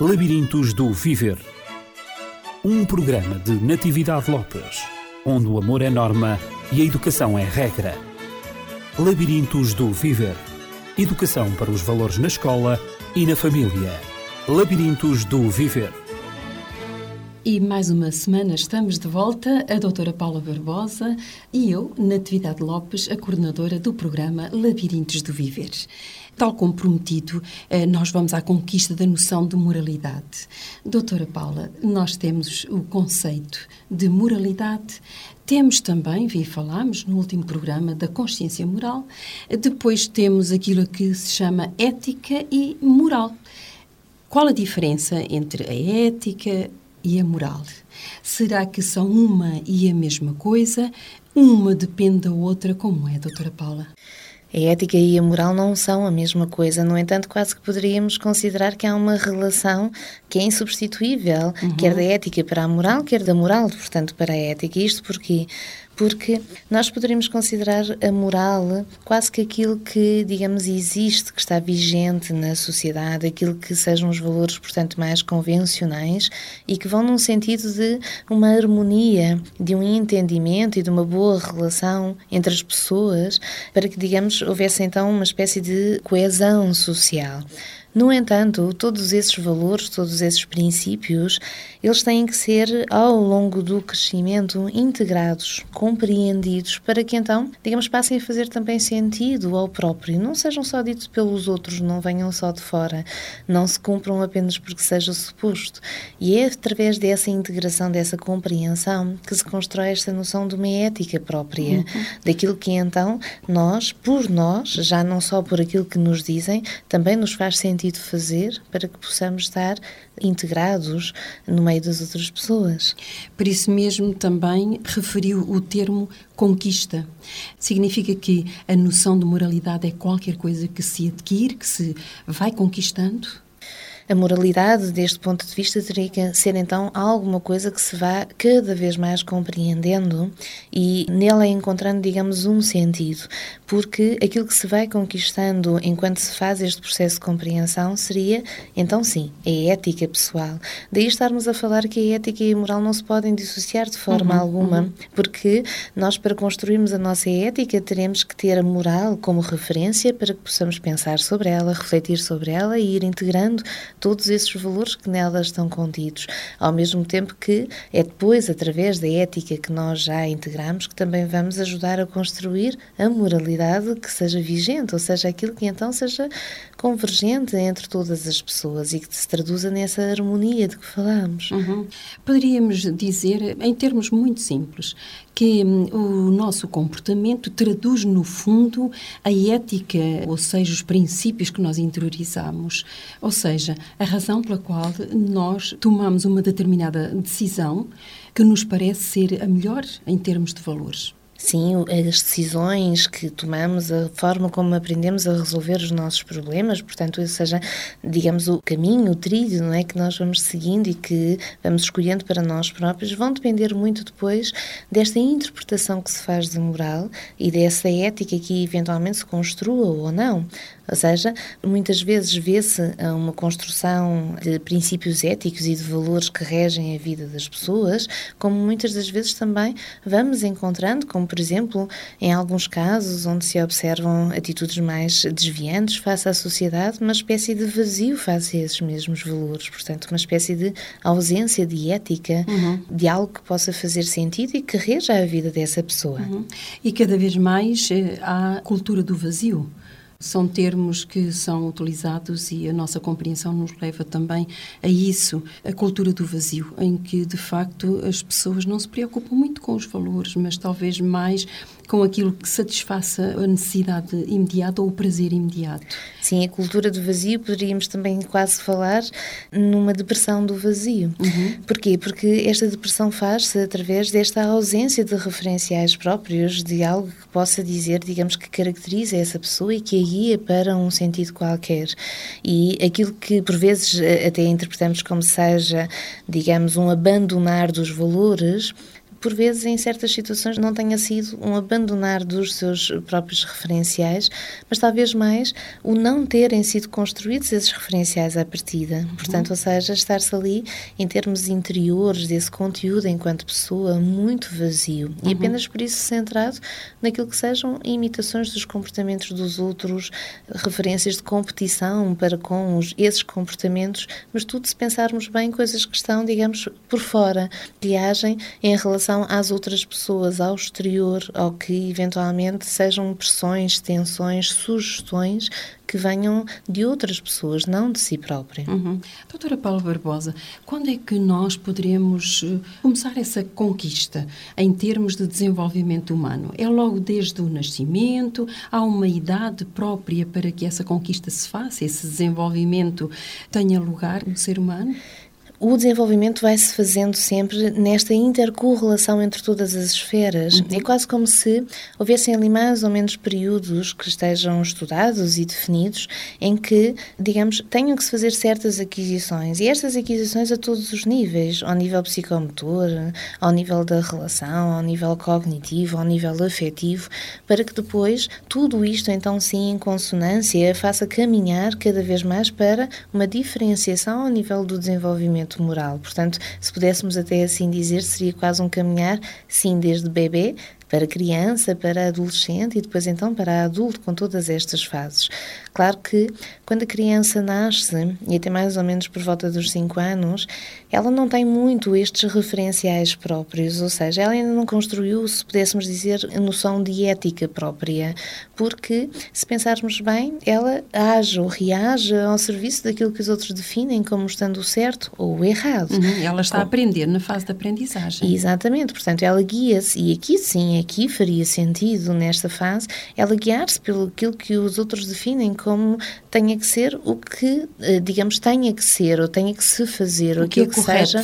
Labirintos do Viver. Um programa de Natividade Lopes, onde o amor é norma e a educação é regra. Labirintos do Viver. Educação para os valores na escola e na família. Labirintos do Viver. E mais uma semana estamos de volta, a doutora Paula Barbosa e eu, Natividade Lopes, a coordenadora do programa Labirintos do Viver. Tal como prometido, eh, nós vamos à conquista da noção de moralidade. Doutora Paula, nós temos o conceito de moralidade, temos também, vi falámos no último programa, da consciência moral, depois temos aquilo que se chama ética e moral. Qual a diferença entre a ética, e a moral. Será que são uma e a mesma coisa? Uma depende da outra, como é, doutora Paula? A ética e a moral não são a mesma coisa, no entanto, quase que poderíamos considerar que há uma relação que é insubstituível, uhum. quer da ética para a moral, quer da moral, portanto, para a ética. Isto porque porque nós poderíamos considerar a moral quase que aquilo que, digamos, existe, que está vigente na sociedade, aquilo que sejam os valores, portanto, mais convencionais e que vão num sentido de uma harmonia, de um entendimento e de uma boa relação entre as pessoas, para que, digamos, houvesse então uma espécie de coesão social. No entanto, todos esses valores, todos esses princípios, eles têm que ser, ao longo do crescimento, integrados, compreendidos, para que então, digamos, passem a fazer também sentido ao próprio. Não sejam só ditos pelos outros, não venham só de fora, não se cumpram apenas porque seja suposto. E é através dessa integração, dessa compreensão, que se constrói esta noção de uma ética própria, uhum. daquilo que então nós, por nós, já não só por aquilo que nos dizem, também nos faz sentido sentido fazer para que possamos estar integrados no meio das outras pessoas. Por isso mesmo também referiu o termo conquista. Significa que a noção de moralidade é qualquer coisa que se adquire, que se vai conquistando? A moralidade, deste ponto de vista, teria que ser então alguma coisa que se vá cada vez mais compreendendo e nela encontrando, digamos, um sentido. Porque aquilo que se vai conquistando enquanto se faz este processo de compreensão seria, então sim, a ética pessoal. Daí estarmos a falar que a ética e a moral não se podem dissociar de forma uhum, alguma, uhum. porque nós, para construirmos a nossa ética, teremos que ter a moral como referência para que possamos pensar sobre ela, refletir sobre ela e ir integrando todos esses valores que nela estão contidos, ao mesmo tempo que é depois, através da ética que nós já integramos, que também vamos ajudar a construir a moralidade que seja vigente, ou seja, aquilo que então seja convergente entre todas as pessoas e que se traduza nessa harmonia de que falamos. Uhum. Poderíamos dizer, em termos muito simples, que hum, o nosso comportamento traduz, no fundo, a ética, ou seja, os princípios que nós interiorizamos. Ou seja, a razão pela qual nós tomamos uma determinada decisão que nos parece ser a melhor em termos de valores. Sim, as decisões que tomamos, a forma como aprendemos a resolver os nossos problemas, portanto, ou seja, digamos, o caminho, o trilho, não é, que nós vamos seguindo e que vamos escolhendo para nós próprios, vão depender muito depois desta interpretação que se faz de moral e dessa ética que eventualmente se construa ou não. Ou seja, muitas vezes vê-se uma construção de princípios éticos e de valores que regem a vida das pessoas, como muitas das vezes também vamos encontrando, como por exemplo, em alguns casos onde se observam atitudes mais desviantes face à sociedade, uma espécie de vazio face a esses mesmos valores, portanto, uma espécie de ausência de ética, uhum. de algo que possa fazer sentido e que reja a vida dessa pessoa. Uhum. E cada vez mais eh, há cultura do vazio. São termos que são utilizados e a nossa compreensão nos leva também a isso, a cultura do vazio, em que de facto as pessoas não se preocupam muito com os valores, mas talvez mais com aquilo que satisfaça a necessidade imediata ou o prazer imediato. Sim, a cultura do vazio poderíamos também quase falar numa depressão do vazio. Uhum. Porquê? Porque esta depressão faz-se através desta ausência de referenciais próprios, de algo que possa dizer, digamos, que caracteriza essa pessoa e que a guia para um sentido qualquer. E aquilo que por vezes até interpretamos como seja, digamos, um abandonar dos valores, por vezes em certas situações não tenha sido um abandonar dos seus próprios referenciais, mas talvez mais o não terem sido construídos esses referenciais à partida. Portanto, ou seja, estar-se ali em termos interiores desse conteúdo enquanto pessoa muito vazio uhum. e apenas por isso centrado naquilo que sejam imitações dos comportamentos dos outros, referências de competição para com os, esses comportamentos, mas tudo se pensarmos bem coisas que estão, digamos, por fora, que agem em relação às outras pessoas, ao exterior, ao que eventualmente sejam pressões, tensões, sugestões que venham de outras pessoas, não de si própria. Uhum. Doutora Paula Barbosa, quando é que nós poderemos eh, começar essa conquista em termos de desenvolvimento humano? É logo desde o nascimento? Há uma idade própria para que essa conquista se faça, esse desenvolvimento tenha lugar no ser humano? O desenvolvimento vai-se fazendo sempre nesta intercorrelação entre todas as esferas. Uhum. É quase como se houvessem ali mais ou menos períodos que estejam estudados e definidos em que, digamos, tenham que se fazer certas aquisições. E estas aquisições a todos os níveis, ao nível psicomotor, ao nível da relação, ao nível cognitivo, ao nível afetivo, para que depois tudo isto, então sim, em consonância, faça caminhar cada vez mais para uma diferenciação ao nível do desenvolvimento Portanto, se pudéssemos até assim dizer, seria quase um caminhar, sim, desde bebê para criança, para adolescente e depois então para adulto, com todas estas fases. Claro que quando a criança nasce, e até mais ou menos por volta dos 5 anos, ela não tem muito estes referenciais próprios, ou seja, ela ainda não construiu, se pudéssemos dizer, a noção de ética própria, porque, se pensarmos bem, ela age ou reage ao serviço daquilo que os outros definem como estando certo ou errado. Uhum, ela está a aprender na fase de aprendizagem. Exatamente, portanto, ela guia-se, e aqui sim, aqui faria sentido, nesta fase, ela guiar-se pelo aquilo que os outros definem como tenha que ser o que, eh, digamos, tenha que ser, ou tenha que se fazer, o que, é que seja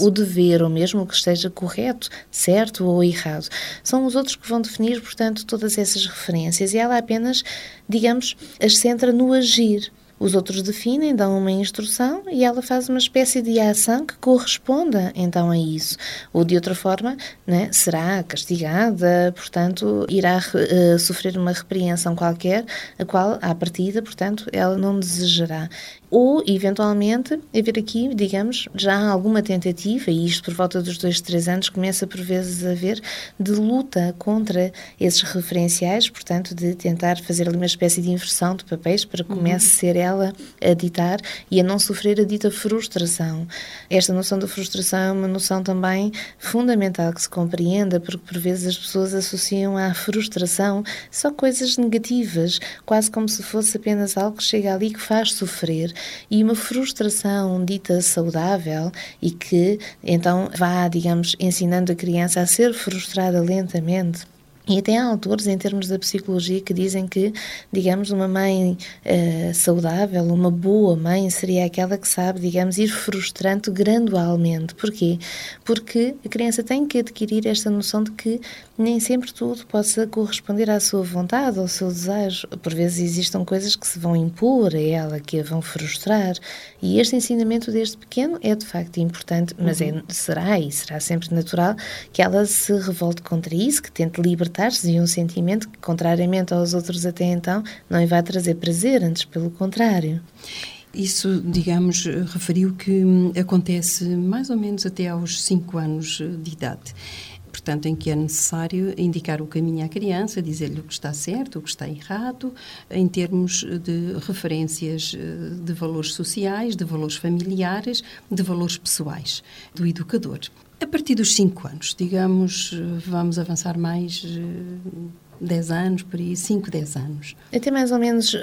o dever, ou mesmo o que esteja correto, certo ou errado. São os outros que vão definir, portanto, todas essas referências e ela apenas, digamos, as centra no agir. Os outros definem, dão uma instrução e ela faz uma espécie de ação que corresponda então a isso. Ou de outra forma, né, será castigada, portanto, irá uh, sofrer uma repreensão qualquer, a qual, à partida, portanto, ela não desejará ou, eventualmente, haver aqui, digamos, já alguma tentativa, e isto por volta dos dois, três anos, começa por vezes a haver, de luta contra esses referenciais, portanto, de tentar fazer ali uma espécie de inversão de papéis para que comece uhum. a ser ela a ditar e a não sofrer a dita frustração. Esta noção da frustração é uma noção também fundamental que se compreenda, porque por vezes as pessoas associam à frustração só coisas negativas, quase como se fosse apenas algo que chega ali que faz sofrer e uma frustração dita saudável e que então vá, digamos, ensinando a criança a ser frustrada lentamente e até há autores, em termos da psicologia, que dizem que, digamos, uma mãe uh, saudável, uma boa mãe, seria aquela que sabe, digamos, ir frustrando gradualmente. Porquê? Porque a criança tem que adquirir esta noção de que nem sempre tudo possa corresponder à sua vontade, ao seu desejo. Por vezes existam coisas que se vão impor a ela, que a vão frustrar. E este ensinamento desde pequeno é, de facto, importante, mas é, uhum. é, será e será sempre natural que ela se revolte contra isso, que tente libertar e um sentimento que, contrariamente aos outros até então, não lhe vai trazer prazer, antes pelo contrário. Isso, digamos, referiu que hum, acontece mais ou menos até aos 5 anos de idade. Portanto, em que é necessário indicar o caminho à criança, dizer-lhe o que está certo, o que está errado, em termos de referências eh, de valores sociais, de valores familiares, de valores pessoais do educador. A partir dos 5 anos, digamos, vamos avançar mais 10 anos, por aí, 5, 10 anos. Até mais ou menos uh,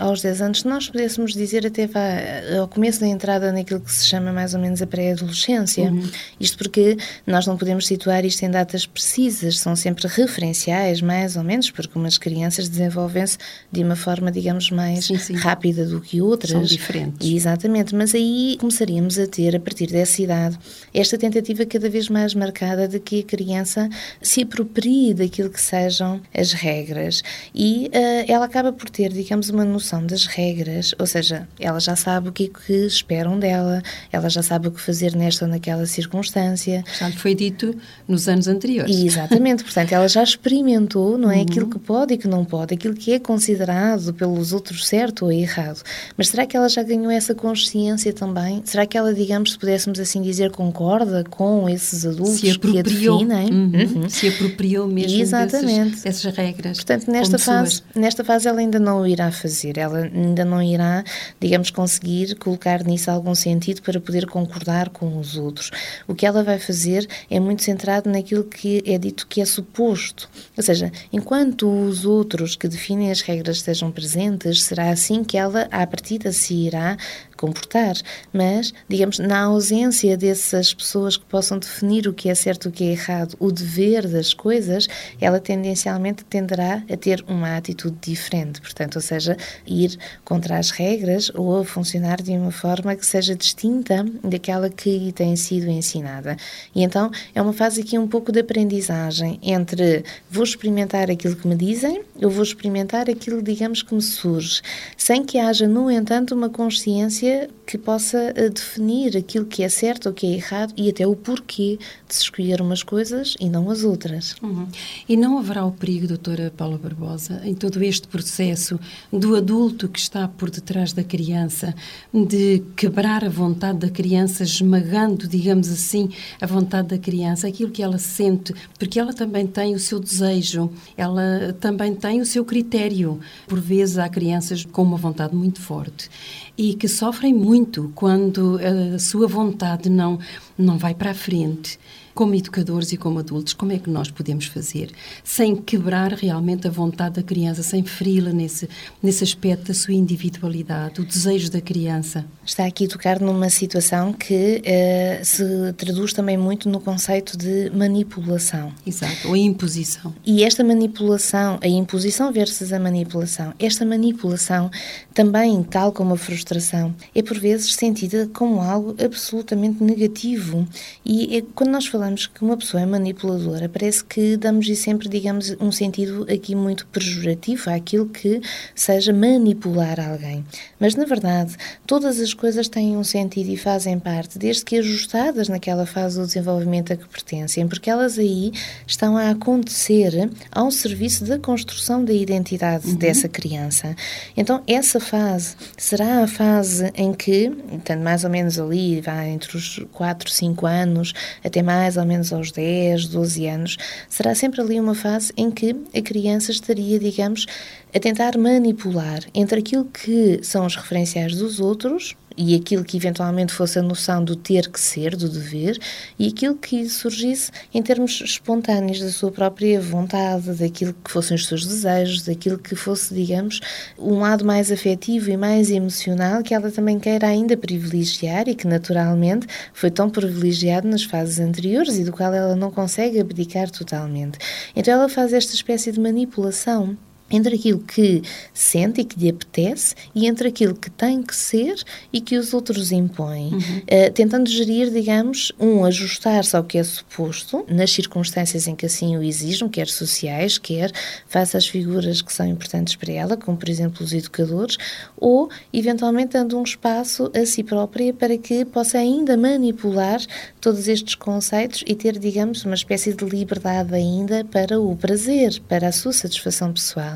aos 10 anos, se nós pudéssemos dizer até vá, eh, ao começo da entrada naquilo que se chama mais ou menos a pré-adolescência. Uhum. Isto porque nós não podemos situar isto em datas precisas, são sempre referenciais, mais ou menos, porque umas crianças desenvolvem-se de uma forma, digamos, mais sim, sim. rápida do que outras. São diferentes. Exatamente, mas aí começaríamos a ter, a partir dessa idade, esta tentativa cada vez mais marcada de que a criança se aproprie daquilo que sejam as regras e uh, ela acaba por ter, digamos, uma noção das regras, ou seja, ela já sabe o que é que esperam dela, ela já sabe o que fazer nesta ou naquela circunstância. Já lhe foi dito nos anos anteriores. E, exatamente, portanto, ela já experimentou, não é? Uhum. Aquilo que pode e que não pode, aquilo que é considerado pelos outros certo ou errado. Mas será que ela já ganhou essa consciência também? Será que ela, digamos, se pudéssemos assim dizer, concorda com esses adultos que a definem? Uhum. Uhum. Se apropriou mesmo Exatamente. Desses, dessas regras. Portanto, nesta fase, nesta fase ela ainda não o irá fazer, ela ainda não irá, digamos, conseguir colocar nisso algum sentido para poder concordar com os outros. O que ela vai fazer é muito centrado naquilo que é dito que é suposto. Ou seja, enquanto os outros que definem as regras estejam presentes, será assim que ela, à partida, se irá comportar, mas, digamos, na ausência dessas pessoas que possam definir o que é certo e o que é errado, o dever das coisas, ela tendencialmente tenderá a ter uma atitude diferente, portanto, ou seja, ir contra as regras ou a funcionar de uma forma que seja distinta daquela que lhe tem sido ensinada. E então é uma fase aqui um pouco de aprendizagem entre vou experimentar aquilo que me dizem, eu vou experimentar aquilo, digamos, que me surge, sem que haja, no entanto, uma consciência ki que possa eh, definir aquilo que é certo ou que é errado e até o porquê de se escolher umas coisas e não as outras. Uhum. E não haverá o perigo, doutora Paula Barbosa, em todo este processo do adulto que está por detrás da criança, de quebrar a vontade da criança, esmagando, digamos assim, a vontade da criança, aquilo que ela sente, porque ela também tem o seu desejo, ela também tem o seu critério. Por vezes há crianças com uma vontade muito forte e que sofrem muito quando a sua vontade não, não vai para a frente como educadores e como adultos, como é que nós podemos fazer sem quebrar realmente a vontade da criança, sem feri-la nesse, nesse aspecto da sua individualidade, o desejo da criança? Está aqui a tocar numa situação que uh, se traduz também muito no conceito de manipulação. Exato, ou a imposição. E esta manipulação, a imposição versus a manipulação, esta manipulação também, tal como a frustração, é por vezes sentida como algo absolutamente negativo. E é, quando nós falamos falamos que uma pessoa é manipuladora, parece que damos-lhe sempre, digamos, um sentido aqui muito pejorativo àquilo que seja manipular alguém. Mas, na verdade, todas as coisas têm um sentido e fazem parte, desde que ajustadas naquela fase do desenvolvimento a que pertencem, porque elas aí estão a acontecer ao serviço da construção da identidade uhum. dessa criança. Então, essa fase será a fase em que, portanto, mais ou menos ali, vai entre os 4, 5 anos, até mais mais ou menos aos 10, 12 anos, será sempre ali uma fase em que a criança estaria, digamos, a tentar manipular entre aquilo que são os referenciais dos outros e aquilo que eventualmente fosse a noção do ter que ser, do dever, e aquilo que surgisse em termos espontâneos da sua própria vontade, daquilo que fossem os seus desejos, daquilo que fosse, digamos, um lado mais afetivo e mais emocional que ela também queira ainda privilegiar e que naturalmente foi tão privilegiado nas fases anteriores e do qual ela não consegue abdicar totalmente. Então ela faz esta espécie de manipulação entre aquilo que sente e que lhe apetece e entre aquilo que tem que ser e que os outros impõem, uhum. uh, tentando gerir, digamos, um ajustar-se ao que é suposto nas circunstâncias em que assim o exijam, quer sociais, quer face às figuras que são importantes para ela, como por exemplo os educadores, ou eventualmente dando um espaço a si própria para que possa ainda manipular todos estes conceitos e ter, digamos, uma espécie de liberdade ainda para o prazer, para a sua satisfação pessoal.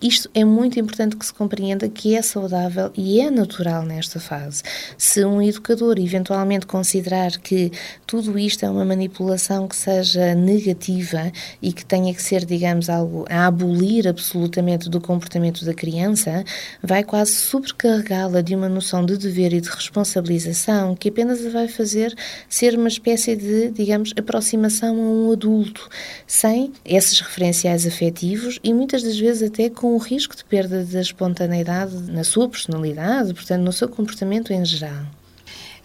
Isto é muito importante que se compreenda que é saudável e é natural nesta fase. Se um educador eventualmente considerar que tudo isto é uma manipulação que seja negativa e que tenha que ser, digamos, algo a abolir absolutamente do comportamento da criança, vai quase sobrecarregá-la de uma noção de dever e de responsabilização que apenas a vai fazer ser uma espécie de, digamos, aproximação a um adulto, sem esses referenciais afetivos e muitas das vezes até com com o risco de perda da espontaneidade na sua personalidade, portanto, no seu comportamento em geral.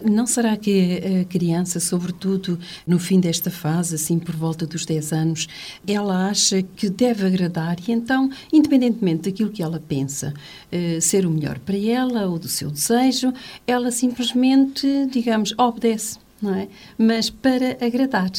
Não será que a criança, sobretudo no fim desta fase, assim por volta dos 10 anos, ela acha que deve agradar e então, independentemente daquilo que ela pensa eh, ser o melhor para ela ou do seu desejo, ela simplesmente, digamos, obedece, não é? Mas para agradar.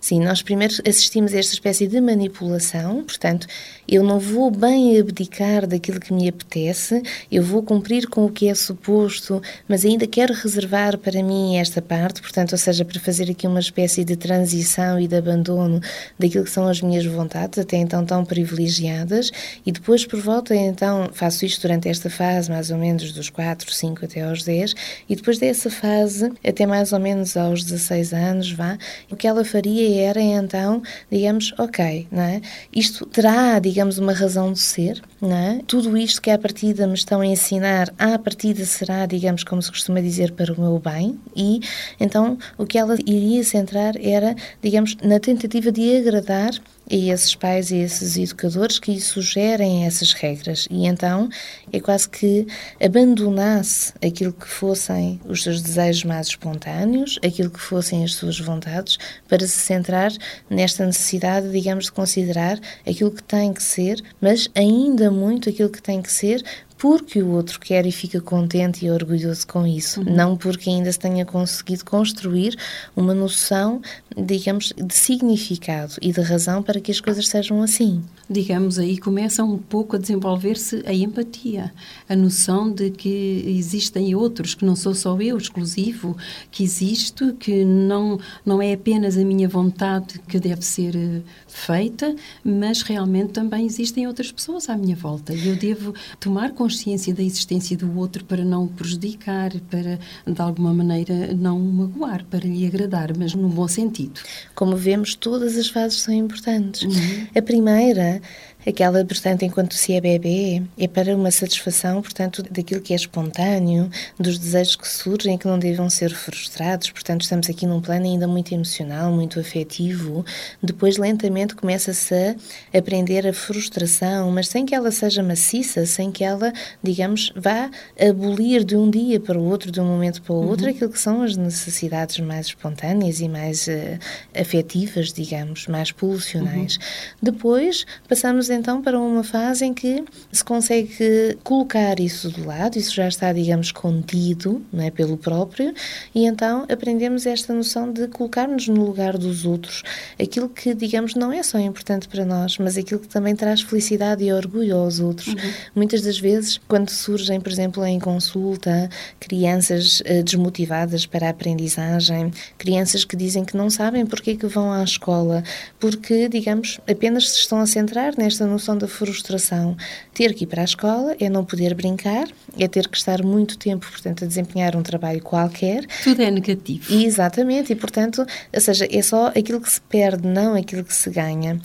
Sim, nós primeiro assistimos a esta espécie de manipulação, portanto, eu não vou bem abdicar daquilo que me apetece, eu vou cumprir com o que é suposto, mas ainda quero reservar para mim esta parte, portanto, ou seja, para fazer aqui uma espécie de transição e de abandono daquilo que são as minhas vontades, até então tão privilegiadas, e depois por volta, então, faço isto durante esta fase, mais ou menos dos 4, 5 até aos 10, e depois dessa fase, até mais ou menos aos 16 anos, vá, o que ela faria era então, digamos, ok, não é? Isto terá, digamos, uma razão de ser, não é? Tudo isto que à partida me estão a ensinar, à partida será, digamos, como se costuma dizer, para o meu bem, e então o que ela iria centrar era, digamos, na tentativa de agradar a esses pais e esses educadores que sugerem essas regras. E então é quase que abandonasse aquilo que fossem os seus desejos mais espontâneos, aquilo que fossem as suas vontades, para se centrar nesta necessidade, digamos, de considerar aquilo que tem que ser, mas ainda muito aquilo que tem que ser porque o outro quer e fica contente e orgulhoso com isso, uhum. não porque ainda se tenha conseguido construir uma noção, digamos, de significado e de razão para que as coisas sejam assim. Digamos, aí começa um pouco a desenvolver-se a empatia, a noção de que existem outros, que não sou só eu exclusivo, que existo, que não, não é apenas a minha vontade que deve ser eh, feita, mas realmente também existem outras pessoas à minha volta e eu devo tomar consciência da existência do outro para não o prejudicar, para de alguma maneira não o magoar, para lhe agradar, mas no bom sentido. Como vemos, todas as fases são importantes. Uhum. A primeira Aquela, portanto, enquanto se é bebê, é para uma satisfação, portanto, daquilo que é espontâneo, dos desejos que surgem que não devem ser frustrados. Portanto, estamos aqui num plano ainda muito emocional, muito afetivo. Depois, lentamente, começa-se a aprender a frustração, mas sem que ela seja maciça, sem que ela, digamos, vá abolir de um dia para o outro, de um momento para o outro, uhum. aquilo que são as necessidades mais espontâneas e mais uh, afetivas, digamos, mais pulsionais. Uhum. Depois, passamos então para uma fase em que se consegue colocar isso de lado, isso já está, digamos, contido não é, pelo próprio, e então aprendemos esta noção de colocar-nos no lugar dos outros, aquilo que, digamos, não é só importante para nós, mas aquilo que também traz felicidade e orgulho aos outros. Uhum. Muitas das vezes, quando surgem, por exemplo, em consulta, crianças uh, desmotivadas para a aprendizagem, crianças que dizem que não sabem porque é que vão à escola, porque, digamos, apenas se estão a centrar nesta esta noção da frustração. Ter que ir para a escola é não poder brincar, é ter que estar muito tempo, portanto, a desempenhar um trabalho qualquer. Tudo é negativo. Exatamente, e portanto, ou seja, é só aquilo que se perde, não aquilo que se ganha.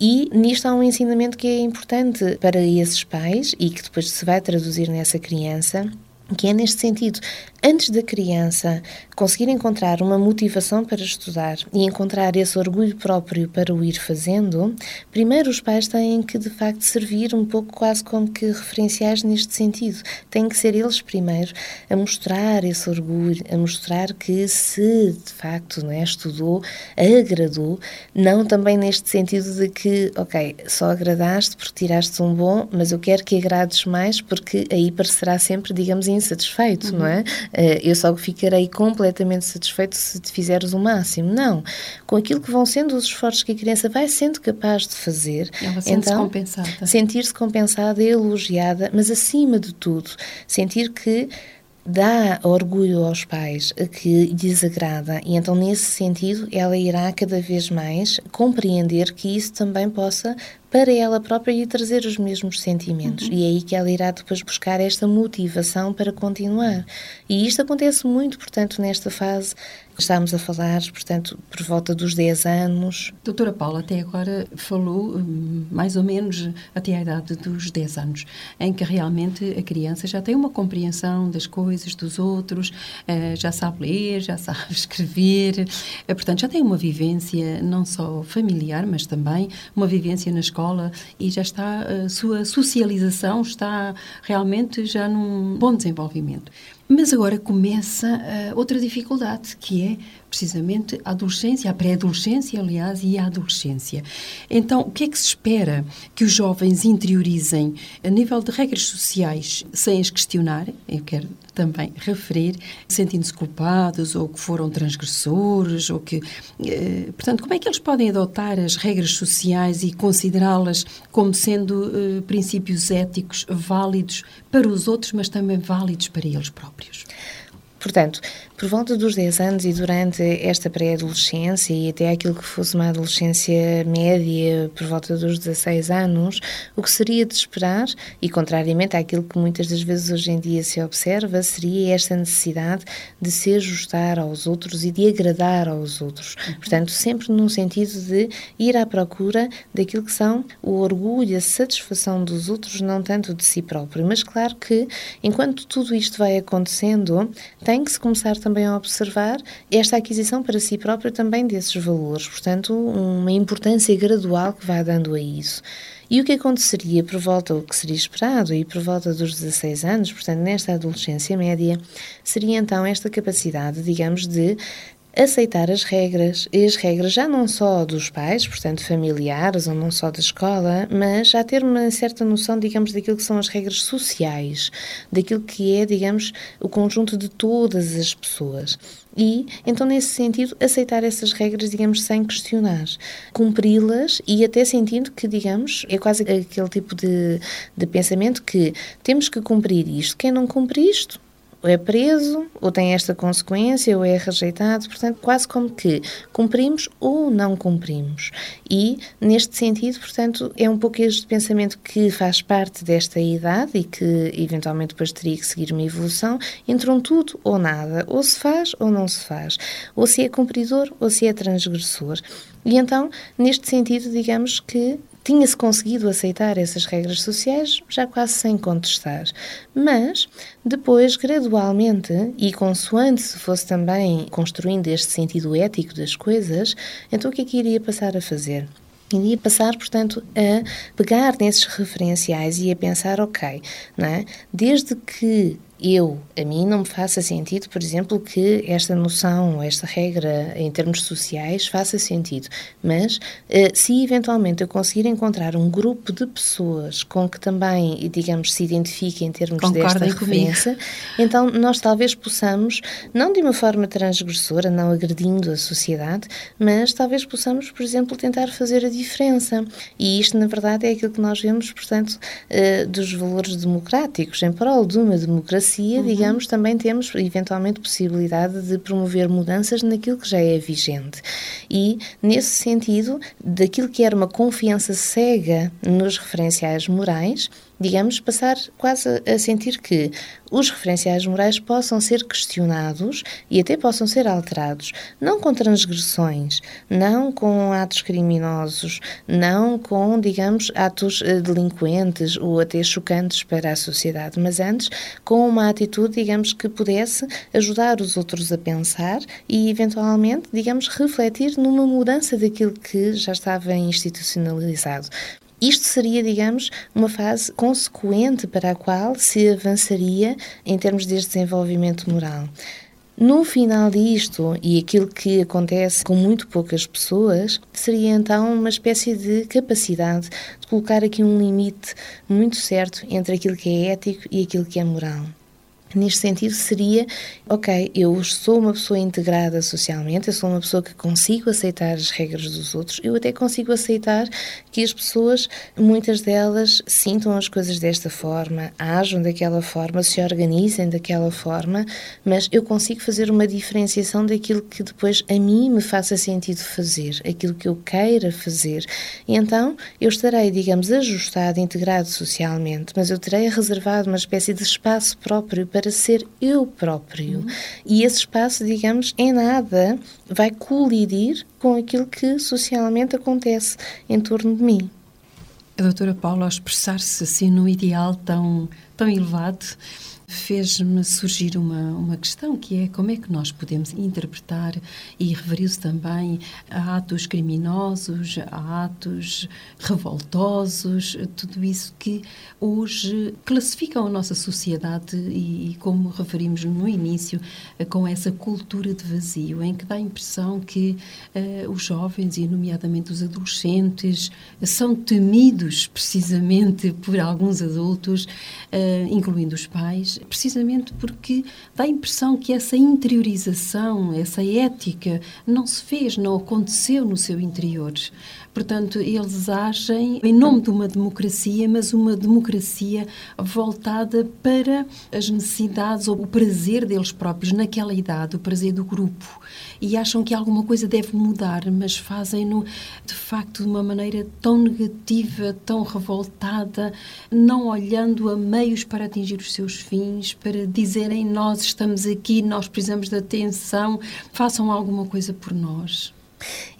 E nisto há um ensinamento que é importante para esses pais e que depois se vai traduzir nessa criança, que é neste sentido, antes da criança conseguir encontrar uma motivação para estudar e encontrar esse orgulho próprio para o ir fazendo, primeiro os pais têm que de facto servir um pouco quase como que referenciais neste sentido. Têm que ser eles primeiro a mostrar esse orgulho, a mostrar que se de facto não é, estudou, agradou, não também neste sentido de que, ok, só agradaste porque tiraste um bom, mas eu quero que agrades mais porque aí parecerá sempre, digamos, insatisfeito, uhum. não é? Uh, eu só ficarei completamente satisfeito se te fizeres o máximo. Não. Com aquilo que vão sendo os esforços que a criança vai sendo capaz de fazer. Ela sente-se então, compensada. Sentir-se compensada, elogiada, mas acima de tudo, sentir que dá orgulho aos pais que lhes agrada e então nesse sentido ela irá cada vez mais compreender que isso também possa para ela própria e trazer os mesmos sentimentos. Uhum. E é aí que ela irá depois buscar esta motivação para continuar. E isto acontece muito, portanto, nesta fase Estamos a falar, portanto, por volta dos 10 anos. Doutora Paula, até agora falou hum, mais ou menos até a idade dos 10 anos, em que realmente a criança já tem uma compreensão das coisas, dos outros, eh, já sabe ler, já sabe escrever, eh, portanto, já tem uma vivência não só familiar, mas também uma vivência na escola e já está, a sua socialização está realmente já num bom desenvolvimento. Mas agora começa uh, outra dificuldade, que é precisamente a adolescência, a pré-adolescência, aliás, e a adolescência. Então, o que é que se espera que os jovens interiorizem a nível de regras sociais sem as questionar? Eu quero também referir, sentindo-se culpados ou que foram transgressores ou que, eh, portanto, como é que eles podem adotar as regras sociais e considerá-las como sendo eh, princípios éticos válidos para os outros, mas também válidos para eles próprios? Portanto, por volta dos 10 anos e durante esta pré-adolescência e até aquilo que fosse uma adolescência média por volta dos 16 anos, o que seria de esperar, e contrariamente àquilo que muitas das vezes hoje em dia se observa, seria esta necessidade de se ajustar aos outros e de agradar aos outros. Uhum. Portanto, sempre num sentido de ir à procura daquilo que são o orgulho, a satisfação dos outros, não tanto de si próprio. Mas claro que, enquanto tudo isto vai acontecendo, tem que se começar também a observar esta aquisição para si próprio também desses valores, portanto, uma importância gradual que vai dando a isso. E o que aconteceria por volta, o que seria esperado, e por volta dos 16 anos, portanto, nesta adolescência média, seria então esta capacidade, digamos, de aceitar as regras, e as regras já não só dos pais, portanto familiares, ou não só da escola, mas já ter uma certa noção, digamos, daquilo que são as regras sociais, daquilo que é, digamos, o conjunto de todas as pessoas. E, então, nesse sentido, aceitar essas regras, digamos, sem questionar, cumpri-las e até sentindo que, digamos, é quase aquele tipo de, de pensamento que temos que cumprir isto. Quem não cumpre isto, é preso, ou tem esta consequência, ou é rejeitado. Portanto, quase como que cumprimos ou não cumprimos. E, neste sentido, portanto, é um pouco este pensamento que faz parte desta idade e que, eventualmente, depois teria que seguir uma evolução entre um tudo ou nada. Ou se faz ou não se faz. Ou se é cumpridor ou se é transgressor. E então, neste sentido, digamos que tinha-se conseguido aceitar essas regras sociais já quase sem contestar. Mas, depois, gradualmente, e consoante se fosse também construindo este sentido ético das coisas, então o que é que iria passar a fazer? Iria passar, portanto, a pegar nesses referenciais e a pensar, ok, não é? desde que eu, a mim não me faça sentido, por exemplo, que esta noção, esta regra em termos sociais faça sentido. Mas eh, se eventualmente eu conseguir encontrar um grupo de pessoas com que também, digamos, se identifiquem em termos Concordem desta referência, então nós talvez possamos, não de uma forma transgressora, não agredindo a sociedade, mas talvez possamos, por exemplo, tentar fazer a diferença. E isto, na verdade, é aquilo que nós vemos, portanto, eh, dos valores democráticos, em prol de uma democracia democracia, uhum. digamos, também temos eventualmente possibilidade de promover mudanças naquilo que já é vigente. E, nesse sentido, daquilo que era uma confiança cega nos referenciais morais, digamos, passar quase a sentir que os referenciais morais possam ser questionados e até possam ser alterados, não com transgressões, não com atos criminosos, não com, digamos, atos eh, delinquentes ou até chocantes para a sociedade, mas antes com uma atitude, digamos, que pudesse ajudar os outros a pensar e, eventualmente, digamos, refletir numa mudança daquilo que já estava institucionalizado. Isto seria, digamos, uma fase consequente para a qual se avançaria em termos deste desenvolvimento moral. No final disto, e aquilo que acontece com muito poucas pessoas, seria então uma espécie de capacidade de colocar aqui um limite muito certo entre aquilo que é ético e aquilo que é moral. Neste sentido, seria: ok, eu sou uma pessoa integrada socialmente, eu sou uma pessoa que consigo aceitar as regras dos outros, eu até consigo aceitar que as pessoas, muitas delas, sintam as coisas desta forma, ajam daquela forma, se organizem daquela forma, mas eu consigo fazer uma diferenciação daquilo que depois a mim me faça sentido fazer, aquilo que eu queira fazer. E então eu estarei, digamos, ajustado, integrado socialmente, mas eu terei reservado uma espécie de espaço próprio para ser eu próprio. Uhum. E esse espaço, digamos, em nada vai colidir com aquilo que socialmente acontece em torno de mim. A doutora Paula, ao expressar-se assim no ideal tão, tão elevado, fez-me surgir uma, uma questão que é como é que nós podemos interpretar e referiu-se também a atos criminosos, a atos revoltosos, tudo isso que hoje classificam a nossa sociedade e, e como referimos no início, com essa cultura de vazio, em que dá a impressão que uh, os jovens e nomeadamente os adolescentes são temidos precisamente por alguns adultos, uh, incluindo os pais, precisamente porque dá a impressão que essa interiorização, essa ética, não se fez, não aconteceu no seu interior. Portanto, eles agem em nome de uma democracia, mas uma democracia voltada para as necessidades ou o prazer deles próprios naquela idade, o prazer do grupo. E acham que alguma coisa deve mudar, mas fazem-no de facto de uma maneira tão negativa, tão revoltada, não olhando a meios para atingir os seus fins, para dizerem nós estamos aqui, nós precisamos de atenção, façam alguma coisa por nós.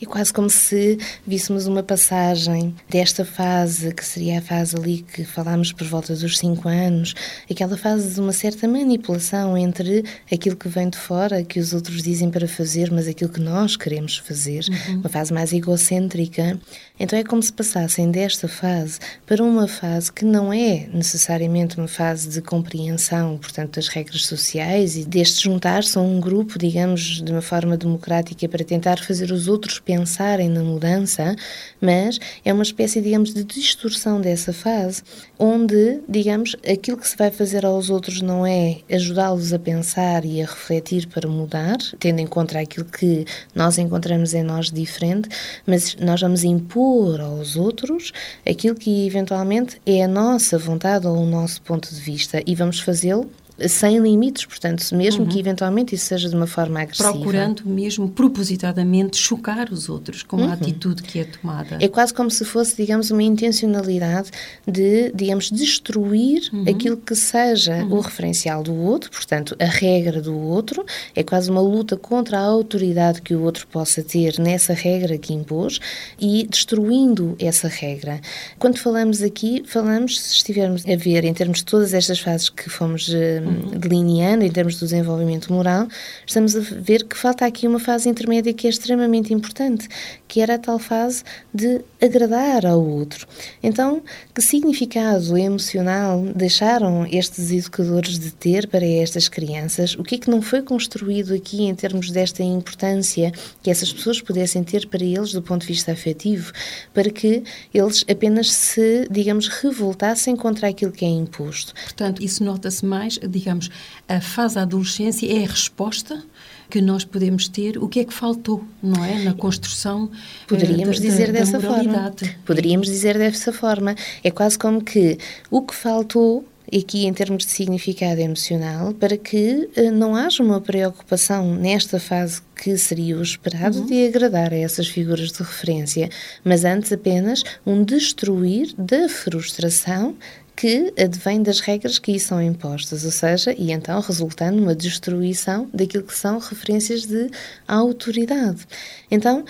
É quase como se víssemos uma passagem desta fase, que seria a fase ali que falámos por volta dos cinco anos, aquela fase de uma certa manipulação entre aquilo que vem de fora, que os outros dizem para fazer, mas aquilo que nós queremos fazer, uhum. uma fase mais egocêntrica. Então é como se passassem desta fase para uma fase que não é necessariamente uma fase de compreensão, portanto, das regras sociais e deste juntar-se a um grupo, digamos, de uma forma democrática para tentar fazer os outros pensarem na mudança, mas é uma espécie, digamos, de distorção dessa fase, onde, digamos, aquilo que se vai fazer aos outros não é ajudá-los a pensar e a refletir para mudar, tendo em conta aquilo que nós encontramos em nós diferente, mas nós vamos impor aos outros aquilo que eventualmente é a nossa vontade ou o nosso ponto de vista e vamos fazê-lo sem limites, portanto, mesmo uhum. que eventualmente isso seja de uma forma agressiva. Procurando mesmo propositadamente chocar os outros com uhum. a atitude que é tomada. É quase como se fosse, digamos, uma intencionalidade de, digamos, destruir uhum. aquilo que seja o uhum. referencial do outro, portanto, a regra do outro, é quase uma luta contra a autoridade que o outro possa ter nessa regra que impôs e destruindo essa regra. Quando falamos aqui, falamos, se estivermos a ver em termos de todas estas fases que fomos eh, delineando em termos do desenvolvimento moral, estamos a ver que falta aqui uma fase intermédia que é extremamente importante, que era a tal fase de agradar ao outro. Então, que significado emocional deixaram estes educadores de ter para estas crianças? O que é que não foi construído aqui em termos desta importância que essas pessoas pudessem ter para eles do ponto de vista afetivo, para que eles apenas se, digamos, revoltassem contra aquilo que é imposto? Portanto, isso nota-se mais digamos, a fase da adolescência é a resposta que nós podemos ter, o que é que faltou, não é? Na construção Poderíamos uh, da, dizer da, dessa da forma. Poderíamos dizer dessa forma. É quase como que o que faltou aqui em termos de significado emocional, para que uh, não haja uma preocupação nesta fase que seria o esperado uhum. de agradar a essas figuras de referência, mas antes apenas um destruir da frustração que advém das regras que lhe são impostas, ou seja, e então resultando numa destruição daquilo que são referências de autoridade. Então,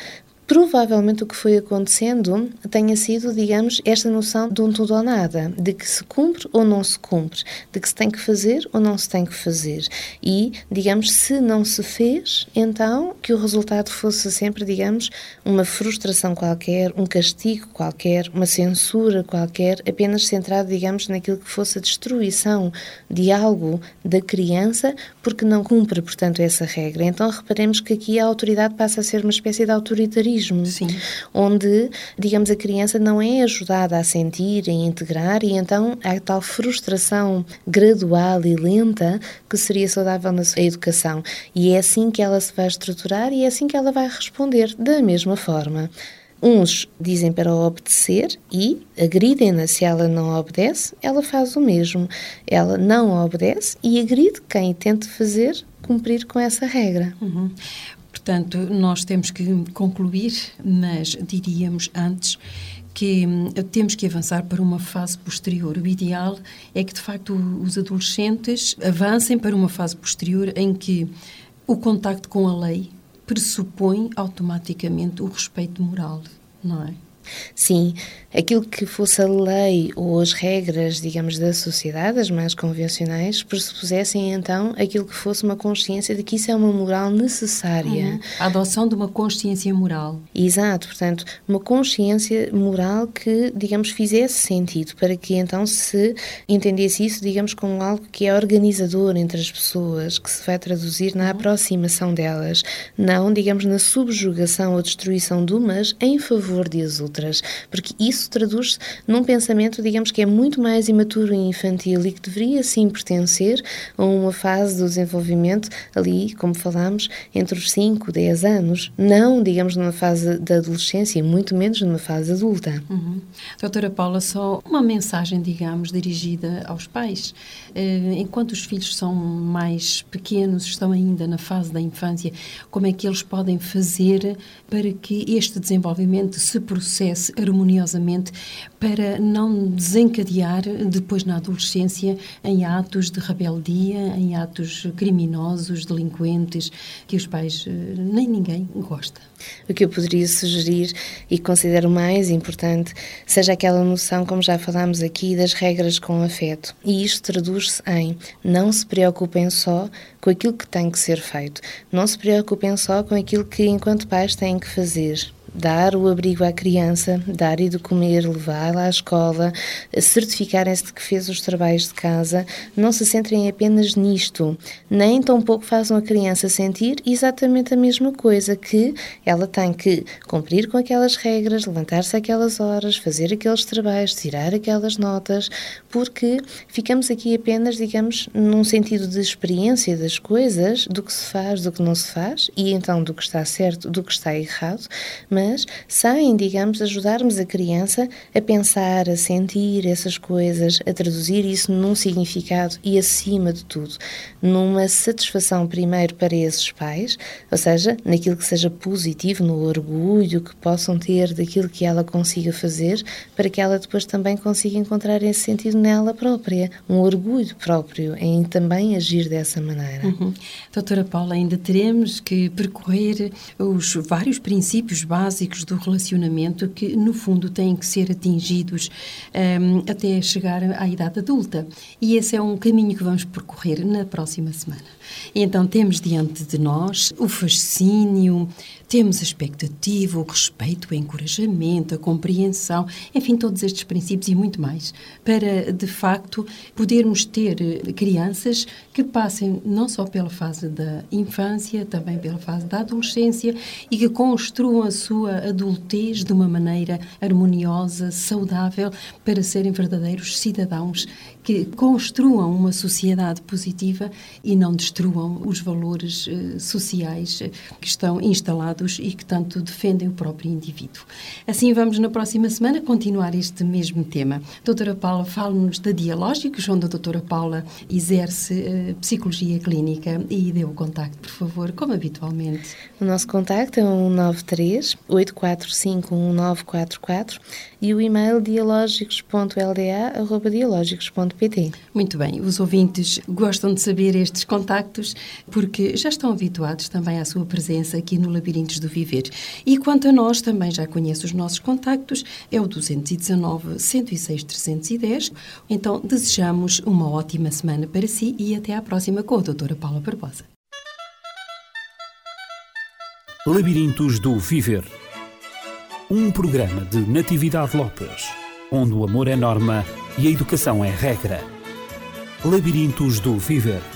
Provavelmente o que foi acontecendo tenha sido, digamos, esta noção de um tudo ou nada, de que se cumpre ou não se cumpre, de que se tem que fazer ou não se tem que fazer. E, digamos, se não se fez, então que o resultado fosse sempre, digamos, uma frustração qualquer, um castigo qualquer, uma censura qualquer, apenas centrado, digamos, naquilo que fosse a destruição de algo da criança porque não cumpre, portanto, essa regra. Então reparemos que aqui a autoridade passa a ser uma espécie de autoritarismo Sim. onde, digamos, a criança não é ajudada a sentir, a integrar, e então há tal frustração gradual e lenta que seria saudável na sua educação. E é assim que ela se vai estruturar e é assim que ela vai responder, da mesma forma. Uns dizem para obedecer e agridem-na se ela não obedece, ela faz o mesmo. Ela não obedece e agride quem tente fazer cumprir com essa regra. Uhum. Portanto, nós temos que concluir, mas diríamos antes que hum, temos que avançar para uma fase posterior. O ideal é que, de facto, os adolescentes avancem para uma fase posterior em que o contacto com a lei pressupõe automaticamente o respeito moral, não é? Sim, aquilo que fosse a lei ou as regras, digamos, da sociedade, as mais convencionais, pressupusessem então aquilo que fosse uma consciência de que isso é uma moral necessária. Uhum. A adoção de uma consciência moral. Exato, portanto, uma consciência moral que, digamos, fizesse sentido, para que então se entendesse isso, digamos, como algo que é organizador entre as pessoas, que se vai traduzir na uhum. aproximação delas, não, digamos, na subjugação ou destruição de umas em favor de as outras, porque isso traduz-se num pensamento, digamos, que é muito mais imaturo e infantil e que deveria sim pertencer a uma fase do desenvolvimento ali, como falámos, entre os 5, 10 anos, não, digamos, numa fase da adolescência, muito menos numa fase adulta. Uhum. Doutora Paula, só uma mensagem, digamos, dirigida aos pais. Eh, enquanto os filhos são mais pequenos, estão ainda na fase da infância, como é que eles podem fazer para que este desenvolvimento se processe harmoniosamente para não desencadear depois na adolescência em atos de rebeldia, em atos criminosos, delinquentes, que os pais eh, nem ninguém gosta. O que eu poderia sugerir e considero mais importante seja aquela noção, como já falámos aqui, das regras com afeto. E isto em não se preocupem só com aquilo que tem que ser feito, não se preocupem só com aquilo que, enquanto pais, têm que fazer dar o abrigo à criança, dar-lhe de comer, levá-la à escola, certificarem-se de que fez os trabalhos de casa, não se centrem apenas nisto, nem tampouco façam a criança sentir exatamente a mesma coisa, que ela tem que cumprir com aquelas regras, levantar-se aquelas horas, fazer aqueles trabalhos, tirar aquelas notas, porque ficamos aqui apenas, digamos, num sentido de experiência das coisas, do que se faz, do que não se faz, e então do que está certo, do que está errado, mas mas sem, digamos, ajudarmos a criança a pensar, a sentir essas coisas, a traduzir isso num significado e, acima de tudo, numa satisfação primeiro para esses pais, ou seja, naquilo que seja positivo, no orgulho que possam ter daquilo que ela consiga fazer, para que ela depois também consiga encontrar esse sentido nela própria, um orgulho próprio em também agir dessa maneira. Uhum. Doutora Paula, ainda teremos que percorrer os vários princípios básicos básicos do relacionamento que, no fundo, têm que ser atingidos um, até chegar à idade adulta. E esse é um caminho que vamos percorrer na próxima semana. E então temos diante de nós o fascínio, temos a expectativa, o respeito, o encorajamento, a compreensão, enfim, todos estes princípios e muito mais, para de facto podermos ter eh, crianças que passem não só pela fase da infância, também pela fase da adolescência e que construam a sua adultez de uma maneira harmoniosa, saudável, para serem verdadeiros cidadãos que construam uma sociedade positiva e não destruam os valores eh, sociais eh, que estão instalados e que tanto defendem o próprio indivíduo. Assim, vamos na próxima semana continuar este mesmo tema. Doutora Paula, fala-nos da Dialógicos, onde a doutora Paula exerce uh, psicologia clínica e dê o contacto, por favor, como habitualmente. O nosso contacto é 193 845 1944 e o e-mail dialógicos.lda.dialógicos.pt muito bem, os ouvintes gostam de saber estes contactos porque já estão habituados também à sua presença aqui no Labirintos do Viver. E quanto a nós, também já conhece os nossos contactos, é o 219 106 310. Então, desejamos uma ótima semana para si e até à próxima com a doutora Paula Barbosa. Labirintos do Viver um programa de Natividade Lopes, onde o amor é norma e a educação é regra. Labirintos do Viver.